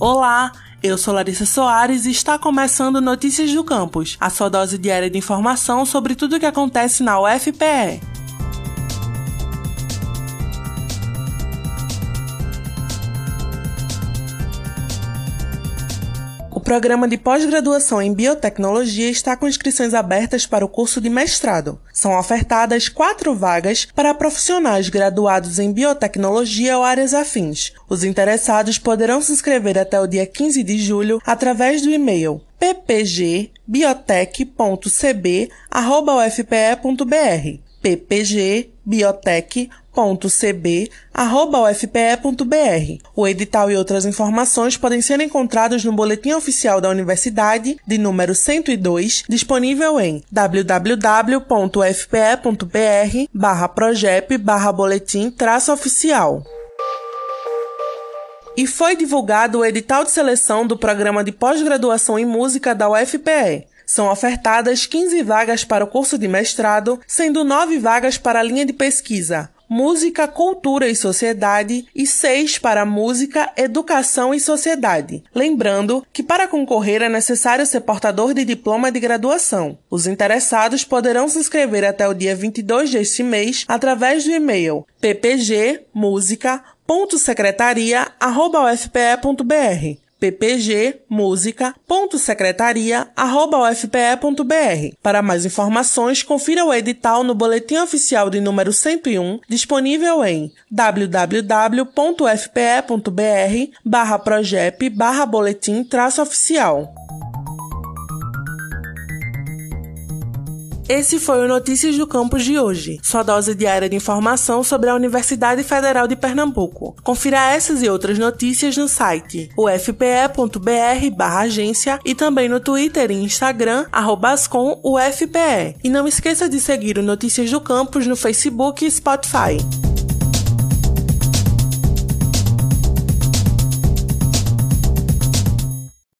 Olá! Eu sou Larissa Soares e está começando Notícias do Campus, a sua dose diária de informação sobre tudo o que acontece na UFPE. Programa de pós-graduação em biotecnologia está com inscrições abertas para o curso de mestrado. São ofertadas quatro vagas para profissionais graduados em biotecnologia ou áreas afins. Os interessados poderão se inscrever até o dia 15 de julho através do e-mail ppg.biotech.cb.ufpe.br ppgbiotech.cb.ufpe.br. O edital e outras informações podem ser encontrados no Boletim Oficial da Universidade, de número 102, disponível em www.ufpe.br barra projep barra boletim traço oficial. E foi divulgado o edital de seleção do programa de pós-graduação em música da UFPE. São ofertadas 15 vagas para o curso de mestrado, sendo 9 vagas para a linha de pesquisa Música, Cultura e Sociedade e 6 para Música, Educação e Sociedade. Lembrando que para concorrer é necessário ser portador de diploma de graduação. Os interessados poderão se inscrever até o dia 22 deste mês através do e-mail ppgmusica.secretaria.ufpe.br ppgmusica.secretaria.ufpe.br. Para mais informações, confira o edital no Boletim Oficial de número 101, disponível em www.ufpe.br barra boletim oficial. Esse foi o Notícias do Campus de hoje, sua dose diária de informação sobre a Universidade Federal de Pernambuco. Confira essas e outras notícias no site ufpe.br/agência e também no Twitter e Instagram @ascomufpe. E não esqueça de seguir o Notícias do Campus no Facebook e Spotify.